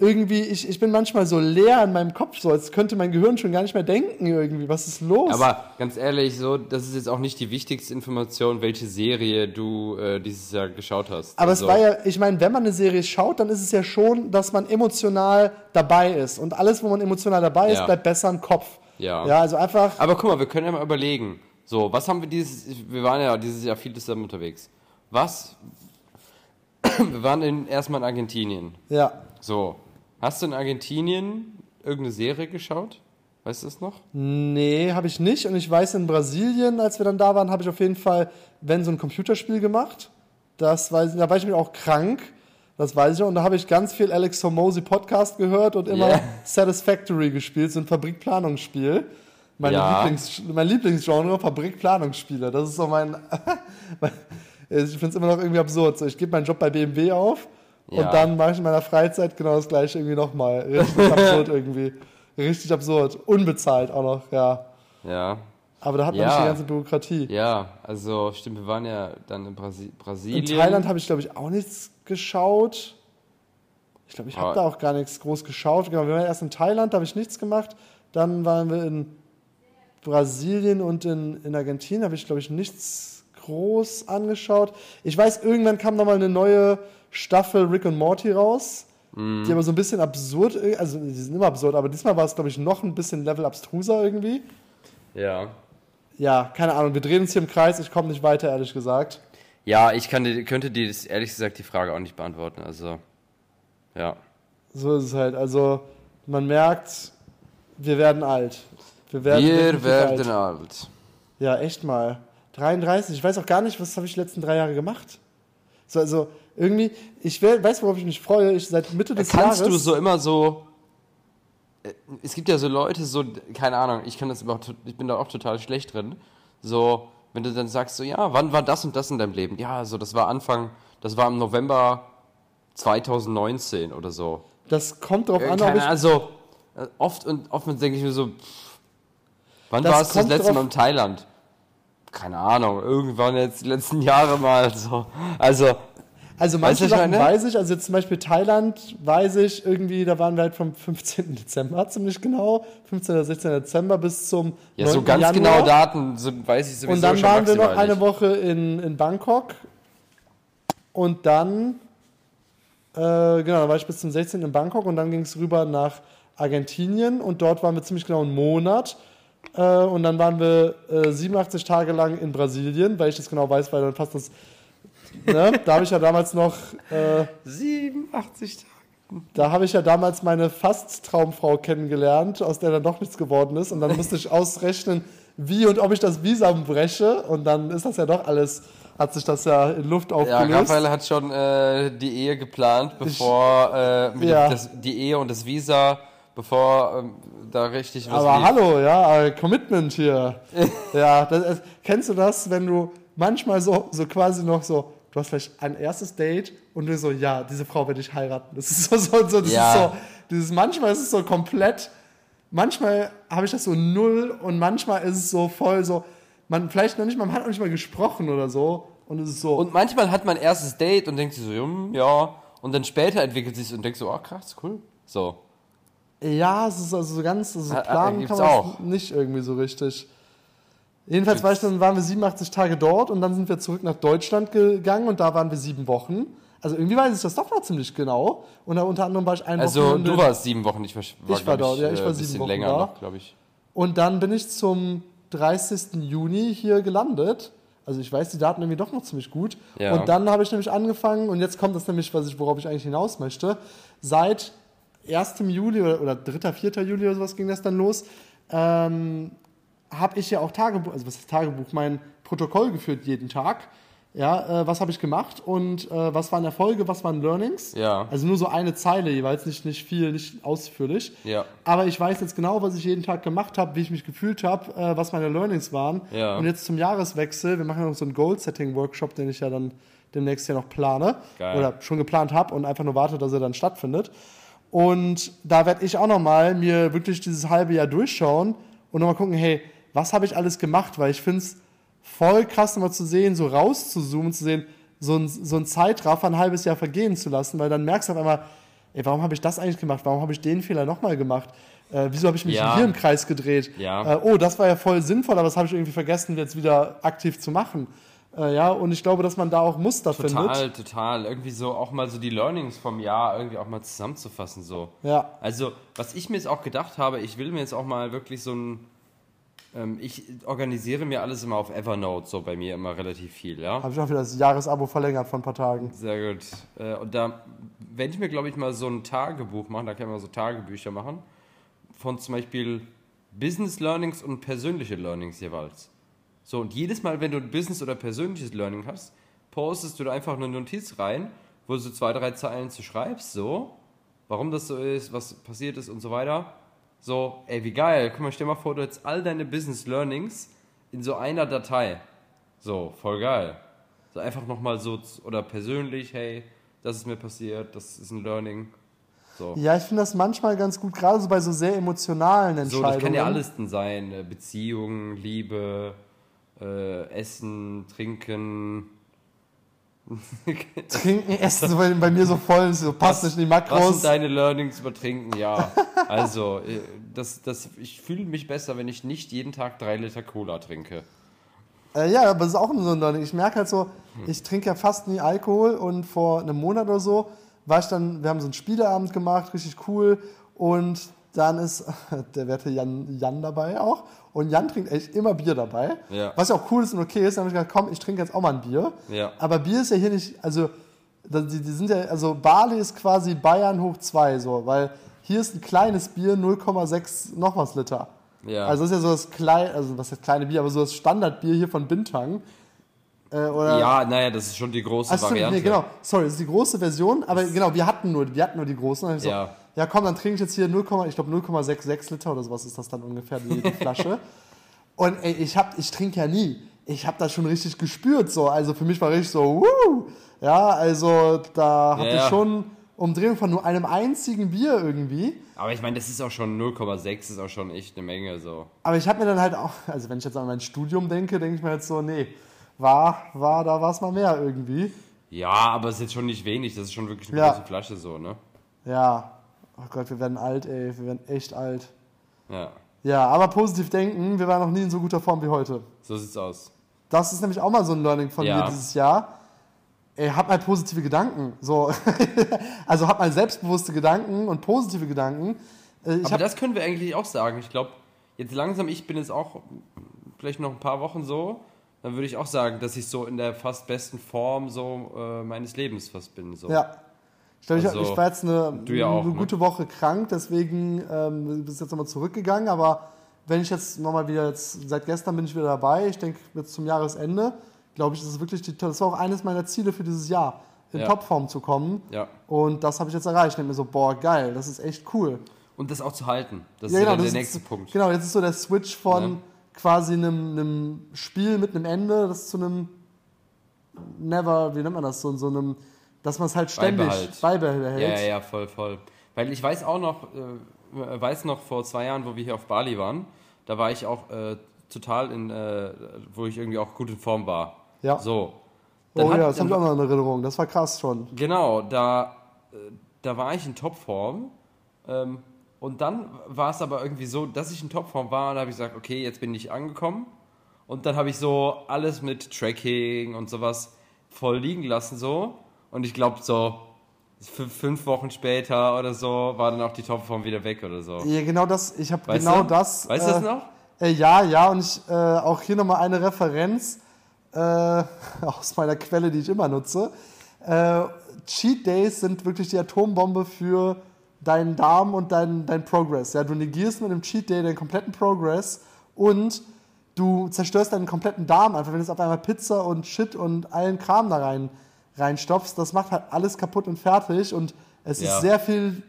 irgendwie, ich, ich bin manchmal so leer in meinem Kopf, so als könnte mein Gehirn schon gar nicht mehr denken irgendwie. Was ist los? Aber ganz ehrlich, so, das ist jetzt auch nicht die wichtigste Information, welche Serie du äh, dieses Jahr geschaut hast. Aber also, es war ja, ich meine, wenn man eine Serie schaut, dann ist es ja schon, dass man emotional dabei ist. Und alles, wo man emotional dabei ist, Ja. bleibt besser im Kopf. Ja. Ja, also einfach, Aber guck mal, wir können ja mal überlegen. So, was haben wir dieses, wir waren ja dieses Jahr viel zusammen unterwegs. Was, wir waren in, erstmal in Argentinien. ja. So, hast du in Argentinien irgendeine Serie geschaut? Weißt du das noch? Nee, habe ich nicht. Und ich weiß, in Brasilien, als wir dann da waren, habe ich auf jeden Fall, wenn so ein Computerspiel gemacht. Das weiß, da war ich mir auch krank. Das weiß ich noch. Und da habe ich ganz viel Alex Hormozy Podcast gehört und immer Yeah. Satisfactory gespielt, so ein Fabrikplanungsspiel. Mein, Ja. Lieblings, mein Lieblingsgenre, Fabrikplanungsspiele. Das ist so mein. mein ich finde es immer noch irgendwie absurd. So, ich gebe meinen Job bei BMW auf Ja. und dann mache ich in meiner Freizeit genau das gleiche irgendwie nochmal. Richtig absurd irgendwie. Richtig absurd. Unbezahlt auch noch, ja. Ja. Aber da hat man Ja. nicht die ganze Bürokratie. Ja, also stimmt, wir waren ja dann in Brasi Brasilien. In Thailand habe ich, glaube ich, auch nichts geschaut. Ich glaube, ich habe Ah. da auch gar nichts groß geschaut. Genau, wir waren erst in Thailand, da habe ich nichts gemacht. Dann waren wir in Brasilien und in, in Argentinien, habe ich, glaube ich, nichts groß angeschaut. Ich weiß, irgendwann kam nochmal eine neue Staffel Rick und Morty raus. Mhm. Die aber so ein bisschen absurd, also die sind immer absurd, aber diesmal war es, glaube ich, noch ein bisschen Level abstruser irgendwie. Ja. Ja, keine Ahnung, wir drehen uns hier im Kreis, ich komme nicht weiter, ehrlich gesagt. Ja, ich kann, könnte dir das, ehrlich gesagt die Frage auch nicht beantworten. Also, ja. So ist es halt. Also, man merkt, wir werden alt. Wir werden, Wir werden alt. alt. Ja, echt mal. 33, ich weiß auch gar nicht, was habe ich die letzten drei Jahre gemacht. So, also, irgendwie, ich we- weiß, worauf ich mich freue. Ich seit Mitte des Kannst Jahres. du so immer so. äh, Es gibt ja so Leute, so, keine Ahnung, ich kann das überhaupt, ich bin da auch total schlecht drin. So, wenn du dann sagst, so, ja, wann war das und das in deinem Leben? Ja, so, das war Anfang, das war im November 2019 oder so. Das kommt drauf Äh, an, ob ich. also, äh, oft und oft denke ich mir so, pff, wann Das warst du das letzte drauf- Mal in Thailand? Keine Ahnung, irgendwann jetzt die letzten Jahre mal so. Also, Also Weißt manche ich Sachen meine? weiß ich, also jetzt zum Beispiel Thailand weiß ich irgendwie, da waren wir halt vom 15. Dezember ziemlich genau, 15. oder 16. Dezember bis zum ja, so 9. ganz Januar. genaue Daten so, weiß ich sowieso Und dann waren wir noch eine. Woche in, in Bangkok. Und dann, äh, genau, dann war ich bis zum 16. in Bangkok und dann ging es rüber nach Argentinien und dort waren wir ziemlich genau einen Monat. Äh, und dann waren wir äh, 87 Tage lang in Brasilien, weil ich das genau weiß, weil dann fast das. Ne? Da habe ich ja damals noch. Äh, 87 Tage. da habe ich ja damals meine fast Traumfrau kennengelernt, aus der dann doch nichts geworden ist. Und dann musste ich ausrechnen, wie und ob ich das Visum breche. Und dann ist das ja doch alles, hat sich das ja in Luft Ja, aufgelöst. Raphael hat schon äh, die Ehe geplant, bevor äh, mit Ja. das, die Ehe und das Visa, bevor ähm, da richtig was Aber lief. hallo, ja, äh, Commitment hier. ja, das, kennst du das, wenn du manchmal so, so quasi noch so, du hast vielleicht ein erstes Date und du so, ja, diese Frau werde ich heiraten. Das ist so, so, so das Ja. ist so, dieses, manchmal ist es so komplett, manchmal habe ich das so null und manchmal ist es so voll so, man vielleicht noch nicht mal, man hat noch nicht mal gesprochen oder so und es ist so. Und manchmal hat man ein erstes Date und denkt sich so, hm, ja, und dann später entwickelt sich und denkt so, ah krass, cool. So. Ja, es ist also so ganz, also planen kann man auch. nicht irgendwie so richtig. Jedenfalls war ich, dann waren wir 87 Tage dort und dann sind wir zurück nach Deutschland gegangen und da waren wir sieben Wochen. Also irgendwie weiß ich das doch noch ziemlich genau. Und da unter anderem war ich ein Also Wochenende- du warst sieben Wochen, ich war, war, Ich war dort, ja, ich äh, war sieben Wochen länger da. glaube ich. Und dann bin ich zum 30. Juni hier gelandet. Also ich weiß die Daten irgendwie doch noch ziemlich gut. Ja. Und dann habe ich nämlich angefangen, und jetzt kommt das nämlich, was ich, worauf ich eigentlich hinaus möchte. Seit 1. Juli oder, oder 3., 4. Juli oder sowas ging das dann los, ähm, habe ich ja auch Tagebuch, also was ist Tagebuch, mein Protokoll geführt jeden Tag. Ja, äh, was habe ich gemacht und äh, was waren Erfolge, was waren Learnings? Ja. Also nur so eine Zeile jeweils, nicht, nicht viel, nicht ausführlich. Ja. Aber ich weiß jetzt genau, was ich jeden Tag gemacht habe, wie ich mich gefühlt habe, äh, was meine Learnings waren. Ja. Und jetzt zum Jahreswechsel, wir machen ja noch so einen Goal-Setting-Workshop, den ich ja dann demnächst ja noch plane. Geil. Oder schon geplant habe und einfach nur warte, dass er dann stattfindet. Und da werde ich auch nochmal mir wirklich dieses halbe Jahr durchschauen und nochmal gucken, hey, was habe ich alles gemacht? Weil ich finde es voll krass, nochmal zu sehen, so rauszuzoomen, zu sehen, so ein, so ein Zeitraffer ein halbes Jahr vergehen zu lassen, weil dann merkst du auf einmal, ey, warum habe ich das eigentlich gemacht? Warum habe ich den Fehler nochmal gemacht? Äh, wieso habe ich mich Ja. hier im Kreis gedreht? Ja. Äh, oh, das war ja voll sinnvoll, aber das habe ich irgendwie vergessen, jetzt wieder aktiv zu machen. Äh, ja, und ich glaube, dass man da auch Muster findet. Total, total. Irgendwie so auch mal so die Learnings vom Jahr irgendwie auch mal zusammenzufassen so. Ja. Also, was ich mir jetzt auch gedacht habe, ich will mir jetzt auch mal wirklich so ein. Ähm, ich organisiere mir alles immer auf Evernote, so bei mir immer relativ viel, ja. Habe ich auch wieder das Jahresabo verlängert vor ein paar Tagen. Sehr gut. Äh, und da werde ich mir, glaube ich, mal so ein Tagebuch machen, da kann man so Tagebücher machen, von zum Beispiel Business Learnings und persönliche Learnings jeweils. So, und jedes Mal, wenn du ein Business oder persönliches Learning hast, postest du da einfach eine Notiz rein, wo du so zwei, drei Zeilen zu schreibst, so, warum das so ist, was passiert ist und so weiter. So, ey, wie geil. Guck mal, stell mal vor, du hättest all deine Business Learnings in so einer Datei. So, voll geil. So einfach nochmal so, oder persönlich, hey, das ist mir passiert, das ist ein Learning. So. Ja, ich finde das manchmal ganz gut, gerade so bei so sehr emotionalen So, Entscheidungen. das kann ja alles denn sein. äh, Beziehung, Liebe, äh, Essen, Trinken. Trinken, Essen, so bei, mir so voll, so passt nicht in die Was Makros. sind deine Learnings über Trinken? Ja, also, äh, das, das, ich fühle mich besser, wenn ich nicht jeden Tag drei Liter Cola trinke. Äh, ja, aber das ist auch so ein Learning. Ich merke halt so, Hm. ich trinke ja fast nie Alkohol und vor einem Monat oder so war ich dann, wir haben so einen Spieleabend gemacht, richtig cool und dann ist der werte Jan, Jan dabei auch und Jan trinkt echt immer Bier dabei, Ja. was ja auch cool ist und okay ist. Dann habe ich gedacht, komm, ich trinke jetzt auch mal ein Bier. Ja. Aber Bier ist ja hier nicht, also die, die sind ja, also Bali ist quasi Bayern hoch zwei so, weil hier ist ein kleines Bier 0,6 noch was Liter. Ja. Also das ist ja so das kleine, also was heißt kleine Bier, aber so das Standardbier hier von Bintang. Äh, oder ja, naja, das ist schon die große Ach, stimmt, Variante. nee, genau. Sorry, das ist die große Version, aber genau, wir hatten nur, wir hatten nur die großen. Hab ich so, Ja. ja, komm, dann trinke ich jetzt hier 0, ich glaube 0,66 Liter oder sowas ist das dann ungefähr, die, die Flasche. Und ey, ich, hab, ich trinke ja nie. Ich habe das schon richtig gespürt, so. Also für mich war richtig so, wuh! Ja, also da hatte Ja, ich ja. schon Umdrehung von nur einem einzigen Bier irgendwie. Aber ich meine, das ist auch schon 0,6, ist auch schon echt eine Menge so. Aber ich habe mir dann halt auch, also wenn ich jetzt an mein Studium denke, denke ich mir jetzt so, nee, war, war, da war es mal mehr irgendwie. Ja, aber es ist jetzt schon nicht wenig, das ist schon wirklich eine Ja. große Flasche so, ne? Ja, oh Gott, wir werden alt, ey, wir werden echt alt. Ja, Ja, aber positiv denken, wir waren noch nie in so guter Form wie heute. so sieht's aus. Das ist nämlich auch mal so ein Learning von Ja. mir dieses Jahr. Ey, hab mal positive Gedanken. So. also hab mal selbstbewusste Gedanken und positive Gedanken. Äh, Ich Aber das können wir eigentlich auch sagen. Ich glaube, jetzt langsam, ich bin jetzt auch vielleicht noch ein paar Wochen so, dann würde ich auch sagen, dass ich so in der fast besten Form so äh, meines Lebens fast bin. So. ja. Ich, Also, ich war jetzt eine, ja auch, eine ne? gute Woche krank, deswegen ähm, bist jetzt nochmal zurückgegangen. Aber wenn ich jetzt nochmal wieder, jetzt, seit gestern bin ich wieder dabei, ich denke jetzt zum Jahresende, glaube ich, das ist wirklich, die, das war auch eines meiner Ziele für dieses Jahr, in Ja. Topform zu kommen. Ja. Und das habe ich jetzt erreicht. Ich denke mir so, boah, geil, das ist echt cool. Und das auch zu halten. Das Ja, ist genau, der ist- nächste Punkt. Genau, jetzt ist so der Switch von. Quasi einem, einem Spiel mit einem Ende, das zu einem Never, wie nennt man das, so, so einem, dass man es halt ständig Beibehalt. beibehält. Ja, ja, ja, voll, voll. Weil ich weiß auch noch, äh, weiß noch vor zwei Jahren, wo wir hier auf Bali waren, da war ich auch äh, total in, äh, wo ich irgendwie auch gut in Form war. Ja. So. Dann Oh hat- ja, das habe ich auch noch in Erinnerung. Das war krass schon. Genau, da, äh, da war ich in Topform. Ähm, und dann war es aber irgendwie so, dass ich in Topform war und da habe ich gesagt, okay, jetzt bin ich angekommen. Und dann habe ich so alles mit Tracking und sowas voll liegen lassen so. Und ich glaube so fünf Wochen später oder so war dann auch die Topform wieder weg oder so. Ja, genau das, ich habe genau du? das. Weißt du äh, das noch? Äh, ja, ja, und ich, äh, auch hier nochmal eine Referenz äh, aus meiner Quelle, die ich immer nutze. Äh, Cheat Days sind wirklich die Atombombe für deinen Darm und deinen dein Progress. Ja, du negierst mit einem Cheat Day deinen kompletten Progress und du zerstörst deinen kompletten Darm einfach, wenn du jetzt auf einmal Pizza und Shit und allen Kram da rein reinstopfst. Das macht halt alles kaputt und fertig und es Ja. ist sehr viel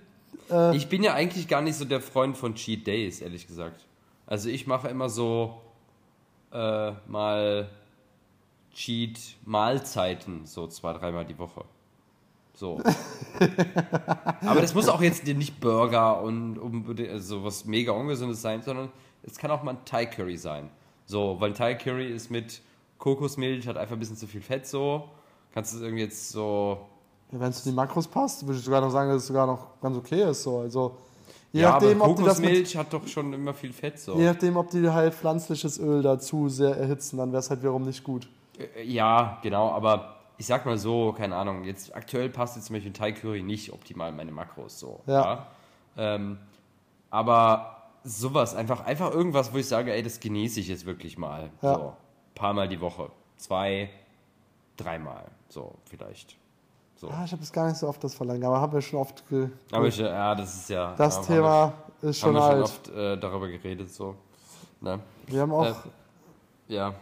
Ich bin ja eigentlich gar nicht so der Freund von Cheat Days, ehrlich gesagt. Also ich mache immer so äh, mal Cheat Mahlzeiten, so zwei, dreimal die Woche. So. Aber das muss auch jetzt nicht Burger und also was mega ungesundes sein, sondern es kann auch mal ein Thai Curry sein. So, weil Thai Curry ist mit Kokosmilch, hat einfach ein bisschen zu viel Fett so. Kannst du es irgendwie jetzt so Ja, Wenn es zu den Makros passt, würde ich sogar noch sagen, dass es sogar noch ganz okay ist. So. Also, je ja, nachdem, aber ob Kokosmilch hat doch schon immer viel Fett so. je nachdem, ob die halt pflanzliches Öl dazu sehr erhitzen, dann wäre es halt wiederum nicht gut. Äh, Ja, genau, aber ich sag mal so, keine Ahnung, jetzt aktuell passt jetzt zum Beispiel Thai Curry nicht optimal in meine Makros so. Ja. Ähm, aber sowas, einfach, einfach irgendwas, wo ich sage, ey, das genieße ich jetzt wirklich mal. Ja. So, paar Mal die Woche. Zwei, dreimal. So, vielleicht. So. Ah, ich habe es gar nicht so oft das Verlangen, aber haben wir schon oft. Ge Aber ich, ja, das ist ja. das ja, Thema ist Haben wir, schon haben wir schon oft äh, darüber geredet, so. Ne? wir haben auch Äh, Ja.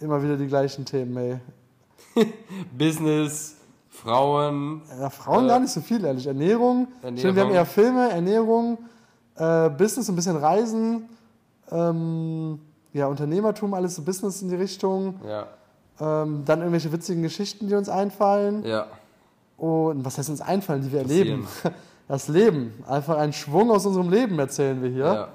immer wieder die gleichen Themen, ey. Business, Frauen, Ja, Frauen Äh, gar nicht so viel, ehrlich. Ernährung. Ernährung. Stimmt, wir haben eher Filme, Ernährung, äh, Business, ein bisschen Reisen, ähm, ja, Unternehmertum, alles so Business in die Richtung. ja, Ähm, dann irgendwelche witzigen Geschichten, die uns einfallen. ja. Und was heißt uns einfallen, die wir erleben? Das Leben. Einfach einen Schwung aus unserem Leben erzählen wir hier. ja.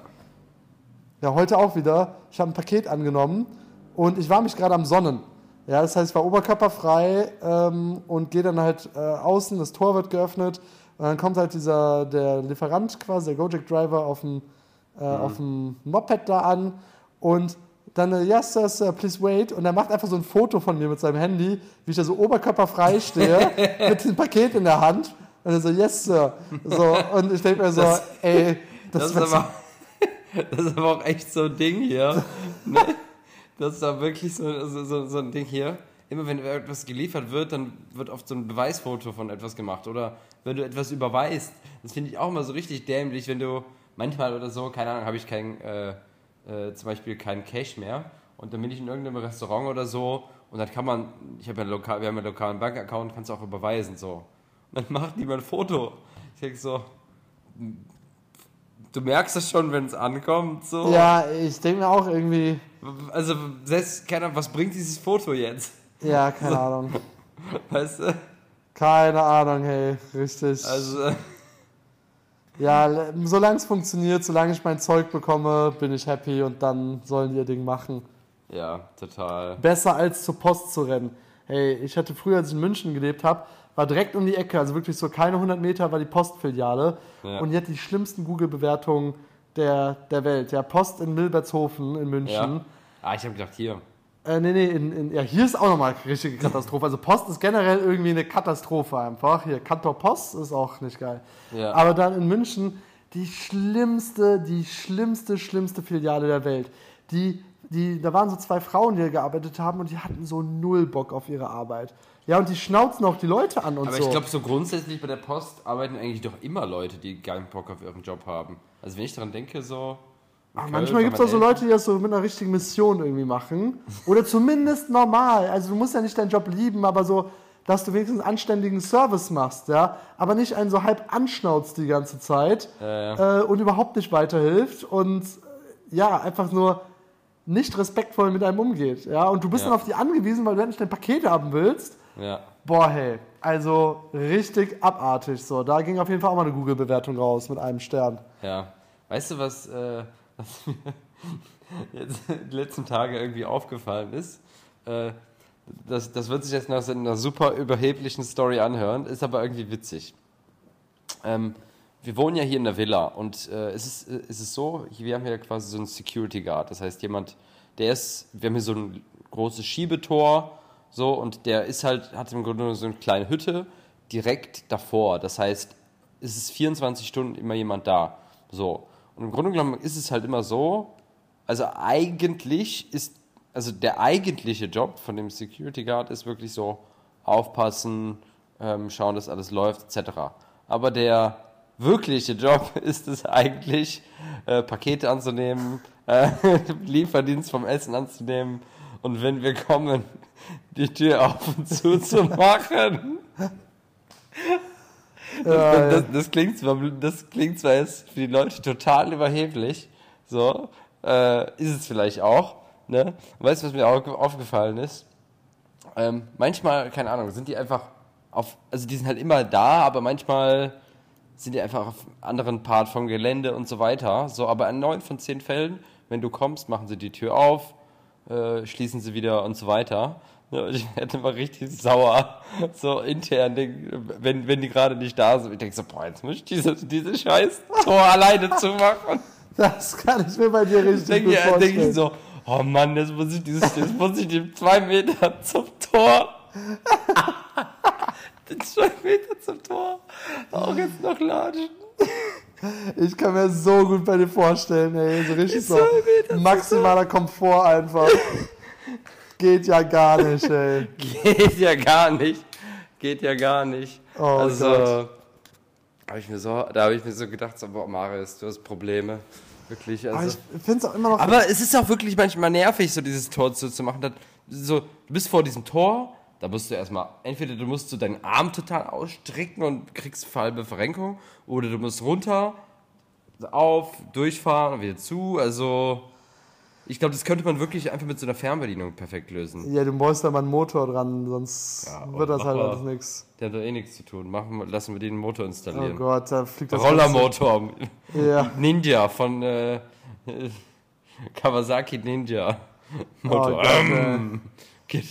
Ja, heute auch wieder. Ich habe ein Paket angenommen und ich war mich gerade am Sonnen. Ja, das heißt, ich war oberkörperfrei ähm, und gehe dann halt äh, außen, das Tor wird geöffnet und dann kommt halt dieser, der Lieferant quasi, der Gojek-Driver auf dem, äh, auf dem Moped da an und dann, äh, yes, sir, sir, please wait. Und er macht einfach so ein Foto von mir mit seinem Handy, wie ich da so oberkörperfrei stehe, mit dem Paket in der Hand. Und er so, yes, sir. So, und ich denke mir so, Das- ey, Das, das, ist aber, das ist aber auch echt so ein Ding hier. Ne? Das ist da wirklich so, so, so, ein Ding hier. Immer wenn etwas geliefert wird, dann wird oft so ein Beweisfoto von etwas gemacht. Oder wenn du etwas überweist. Das finde ich auch immer so richtig dämlich, wenn du manchmal oder so, keine Ahnung, habe ich kein, äh, äh, zum Beispiel keinen Cash mehr. Und dann bin ich in irgendeinem Restaurant oder so. Und dann kann man, ich habe ja lokal, wir haben einen lokalen Bankaccount, kannst du auch überweisen. so. Und dann macht niemand ein Foto. Ich denke so, du merkst es schon, wenn es ankommt. So. ja, ich denke mir auch irgendwie, Also, selbst, keine Ahnung, was bringt dieses Foto jetzt? Ja, keine Ahnung. Weißt du? Keine Ahnung, hey, richtig. Also, ja, solange es funktioniert, solange ich mein Zeug bekomme, bin ich happy und dann sollen die ihr Ding machen. ja, total. Besser als zur Post zu rennen. Hey, ich hatte früher, als ich in München gelebt habe, war direkt um die Ecke, also wirklich so keine 100 Meter war die Postfiliale Ja. und die hat die schlimmsten Google-Bewertungen der, der Welt. Ja, Post in Milbertshofen in München. Ja. Ah, ich habe gedacht, hier. Äh, nee, nee, in, in, ja, hier ist auch nochmal eine richtige Katastrophe. Also Post ist generell irgendwie eine Katastrophe einfach. Hier, Kantor Post ist auch nicht geil. Ja. Aber dann in München die schlimmste, die schlimmste, schlimmste Filiale der Welt. Die, die, da waren so zwei Frauen, die da gearbeitet haben und die hatten so null Bock auf ihre Arbeit. Ja, und die schnauzen auch die Leute an und Aber so. ich glaube, so grundsätzlich bei der Post arbeiten eigentlich doch immer Leute, die keinen Bock auf ihren Job haben. Also, wenn ich daran denke, so. Köln manchmal gibt es auch so Leute, die das so mit einer richtigen Mission irgendwie machen. Oder zumindest normal. Also du musst ja nicht deinen Job lieben, aber so, dass du wenigstens einen anständigen Service machst, ja. Aber nicht einen so halb anschnauzt die ganze Zeit Ja, äh, und überhaupt nicht weiterhilft und äh, ja, einfach nur nicht respektvoll mit einem umgeht, ja. Und du bist Ja. dann auf die angewiesen, weil du endlich dein Paket haben willst. Ja. Boah, hey, also richtig abartig so. Da ging auf jeden Fall auch mal eine Google-Bewertung raus mit einem Stern. Ja. Weißt du, was, äh, was mir jetzt die letzten Tage irgendwie aufgefallen ist? Äh, das, das wird sich jetzt nach einer super überheblichen Story anhören, ist aber irgendwie witzig. Ähm, wir wohnen ja hier in der Villa und äh, es, ist, äh, es ist so, wir haben hier quasi so einen Security Guard. Das heißt, jemand, der ist, wir haben hier so ein großes Schiebetor, so, und der ist halt, hat im Grunde so eine kleine Hütte direkt davor. Das heißt, es ist 24 Stunden immer jemand da. So. Und im Grunde genommen ist es halt immer so, also eigentlich ist, also der eigentliche Job von dem Security Guard ist wirklich so aufpassen, ähm, schauen, dass alles läuft, etc. Aber der wirkliche Job ist es eigentlich, äh, Pakete anzunehmen, äh, Lieferdienst vom Essen anzunehmen und wenn wir kommen, die Tür auf und zu zu machen. Ja, Das, das, klingt zwar, das klingt zwar jetzt für die Leute total überheblich, so, äh, ist es vielleicht auch, ne? Weißt du, was mir auch aufgefallen ist? Ähm, manchmal, keine Ahnung, sind die einfach auf, also die sind halt immer da, aber manchmal sind die einfach auf einem anderen Part vom Gelände und so weiter. So, aber in neun von zehn Fällen, wenn du kommst, machen sie die Tür auf, äh, schließen sie wieder und so weiter. Ich werde immer richtig sauer, so intern, denk, wenn, wenn die gerade nicht da sind. Ich denke so, boah, jetzt muss ich diese, diese scheiß Tor alleine zumachen. Das kann ich mir bei dir richtig Denke gut vorstellen. denk ich so, oh Mann, jetzt muss ich dieses, jetzt muss ich die zwei Meter zum Tor. die zwei Meter zum Tor. Auch jetzt noch latschen. Ich kann mir so gut bei dir vorstellen, ey. So richtig so maximaler Komfort einfach. Geht ja gar nicht, ey. Geht ja gar nicht. Geht ja gar nicht. Oh also, Gott. hab ich mir so, da habe ich mir so gedacht, so, boah, Marius, du hast Probleme. Wirklich, Aber also. ich finde es auch immer noch. Aber es ist auch wirklich manchmal nervig, so dieses Tor zu, zu machen. So, du bist vor diesem Tor, da musst du erstmal, entweder du musst so deinen Arm total ausstrecken und kriegst halbe Verrenkung, oder du musst runter, auf, durchfahren und wieder zu. Also, ich glaube, das könnte man wirklich einfach mit so einer Fernbedienung perfekt lösen. ja, du brauchst da mal einen Motor dran, sonst Ja, wird das halt alles nix. Der hat doch eh nichts zu tun. Machen, lassen wir den Motor Oh installieren. Gott, da fliegt das Rollermotor. Ja. Ninja von äh, Kawasaki Ninja. Motor. Oh Gott, ähm, geht,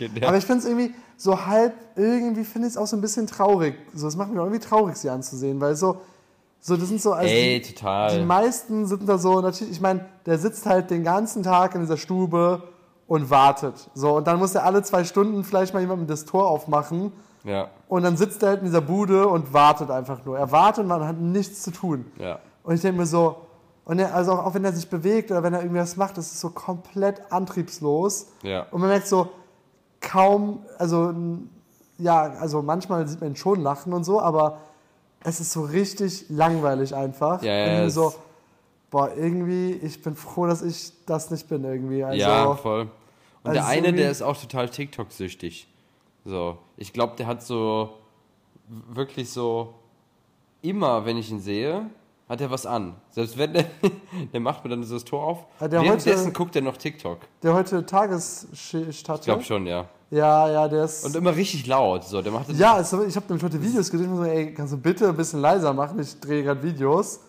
geht der. Aber ich finde es irgendwie so halb, irgendwie finde ich es auch so ein bisschen traurig. So, es macht mich auch irgendwie traurig, sie anzusehen, weil so, so das sind so, also Ey, die, total. die meisten sind da so, natürlich, ich meine, der sitzt halt den ganzen Tag in dieser Stube und wartet. So, und dann muss er alle zwei Stunden vielleicht mal jemandem das Tor aufmachen ja, und dann sitzt er halt in dieser Bude und wartet einfach nur. Er wartet und man hat nichts zu tun. ja. Und ich denke mir so, und er, also auch, auch wenn er sich bewegt oder wenn er irgendwas macht, das ist so komplett antriebslos. Ja. Und man merkt so, kaum, also ja, also manchmal sieht man ihn schon lachen und so, aber es ist so richtig langweilig einfach. Ja, ja, so, boah, irgendwie, ich bin froh, dass ich das nicht bin irgendwie. Also, ja, voll. Und der also eine, irgendwie- der ist auch total TikTok-süchtig. So, ich glaube, der hat so wirklich so immer, wenn ich ihn sehe, hat er was an. Selbst wenn der, der macht mir dann so das Tor auf. Der Währenddessen heute- guckt er noch TikTok. der heute Tagesschicht hatte. Ich glaube schon, ja. Ja, ja, der ist. Und immer richtig laut. So, der macht das ja, es, ich habe nämlich heute Videos gesehen, muss so, ey, kannst du bitte ein bisschen leiser machen? Ich drehe gerade Videos.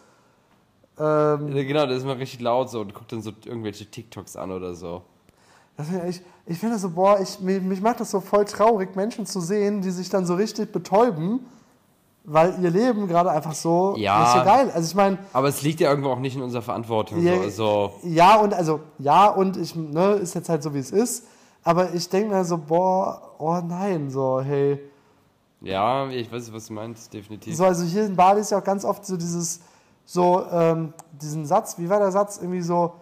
Ähm, Ja, Genau, der ist immer richtig laut so und guckt dann so irgendwelche TikToks an oder so. Ich ich finde das so, boah, ich, mich, mich macht das so voll traurig, Menschen zu sehen, die sich dann so richtig betäuben, weil ihr Leben gerade einfach so Ja. nicht so geil. Also ich meine, Aber es liegt ja irgendwo auch nicht in unserer Verantwortung. Ja, so. Ja und also ja und ich ne, ist jetzt halt so wie es ist, aber ich denke mir so, boah, oh nein, so hey, ja, ich weiß, was du meinst, definitiv. so also hier in Bali ist ja auch ganz oft so dieses so ähm, diesen Satz, wie war der Satz irgendwie so,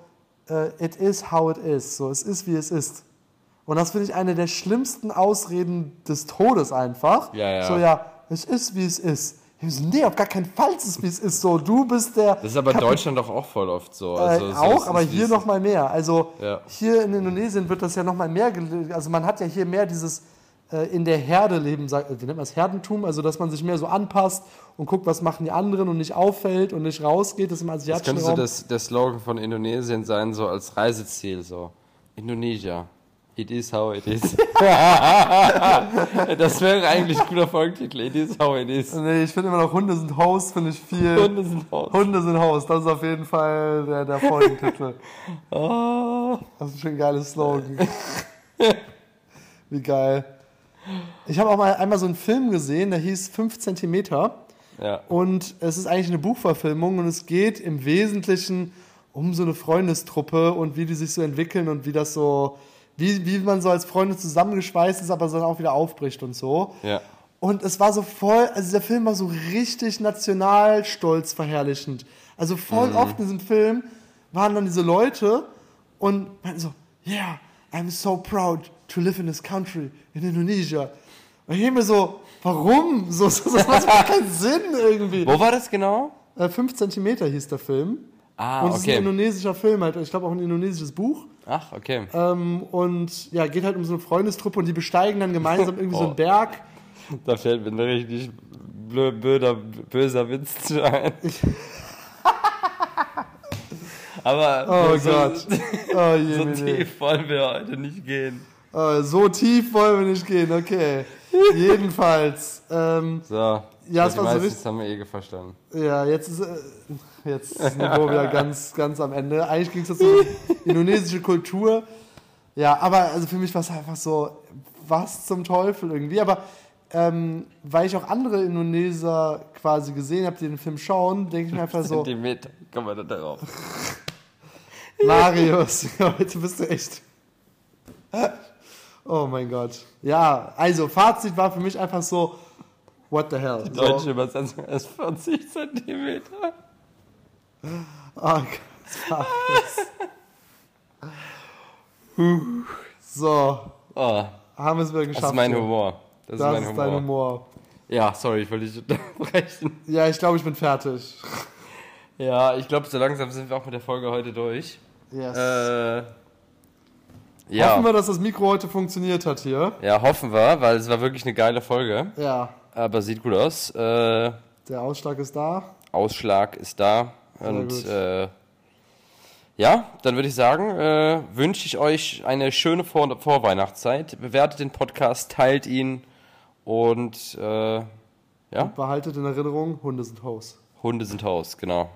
äh, it is how it is, so es ist wie es ist. Und das finde ich eine der schlimmsten Ausreden des Todes einfach. Ja, ja. So, ja, es ist, wie es ist. So, nee, auf gar keinen Fall ist es, wie es ist. So, du bist der. Das ist aber in Deutschland doch auch voll oft so. Äh, Also, so, auch, aber hier noch mal mehr. Also Ja. hier in Indonesien wird das ja noch mal mehr. Also man hat ja hier mehr dieses äh, in der Herde leben, wie nennt man das Herdentum, also dass man sich mehr so anpasst und guckt, was machen die anderen und nicht auffällt und nicht rausgeht. Das ist im Das asiatischen könnte so das, der Slogan von Indonesien sein, so als Reiseziel, so. Indonesia. It is how it is. das wäre eigentlich ein guter Folgentitel. It is how it is. Nee, ich finde immer noch Hunde sind Host, finde ich viel. Hunde sind raus. Hunde sind Host, das ist auf jeden Fall der, der Folgentitel. Oh. Das ist schon ein geiles Slogan. Wie geil. Ich habe auch mal einmal so einen Film gesehen, der hieß 5 Zentimeter. Ja. Und es ist eigentlich eine Buchverfilmung und es geht im Wesentlichen um so eine Freundestruppe und wie die sich so entwickeln und wie das so, wie, wie man so als Freunde zusammengeschweißt ist, aber dann auch wieder aufbricht und so. Ja. Und es war so voll, also dieser Film war so richtig nationalstolz verherrlichend. Also voll oft in diesem Film waren dann diese Leute und meinten so, yeah, I'm so proud to live in this country, in Indonesia. Und ich mir so, warum? So, so, das macht keinen Sinn irgendwie. Wo war das genau? Äh, 5 Zentimeter hieß der Film. Ah, und es ist ein indonesischer Film, halt. ich glaube auch ein indonesisches Buch. Ach, okay. Ähm, und ja, geht halt um so eine Freundestruppe und die besteigen dann gemeinsam irgendwie so Oh. einen Berg. Da fällt mir ein richtig blö- böder, böser Witz zu ein. Aber Oh so, Gott. Oh je, so je. tief wollen wir heute nicht gehen. Äh, so tief wollen wir nicht gehen, okay. Jedenfalls, ähm, So, Ja, die es war so richtig- haben wir eh verstanden. ja, jetzt ist, äh, jetzt ist das Niveau wieder ganz, ganz am Ende. Eigentlich ging es jetzt um indonesische Kultur. Ja, aber also für mich war es einfach so, was zum Teufel irgendwie. Aber ähm, weil ich auch andere Indonesier quasi gesehen habe, die den Film schauen, denke ich mir einfach so, Zentimeter. Komm mal da darauf. Marius, heute bist du echt. Oh mein Gott. Ja, also Fazit war für mich einfach so, what the hell. So, Deutsche Übersetzung ist 40 Zentimeter. oh Gott, Marius. Huh. So, Oh, haben wir es wieder geschafft. das ist mein so. Humor. Das, Das ist mein ist dein Humor. Humor. Ja, sorry, ich wollte dich unterbrechen. Ja, ich glaube, ich bin fertig. Ja, ich glaube, so langsam sind wir auch mit der Folge heute durch. Yes. Äh, ja. Hoffen wir, dass das Mikro heute funktioniert hat hier. ja, hoffen wir, weil es war wirklich eine geile Folge. Ja, Aber sieht gut aus. Äh, der Ausschlag ist da. Ausschlag ist da. Sehr Und äh, ja, dann würde ich sagen, äh, wünsche ich euch eine schöne Vor Vorweihnachtszeit. Bewertet den Podcast, teilt ihn und äh, ja, Behaltet in Erinnerung, Hunde sind Host. Hunde sind Haus, genau.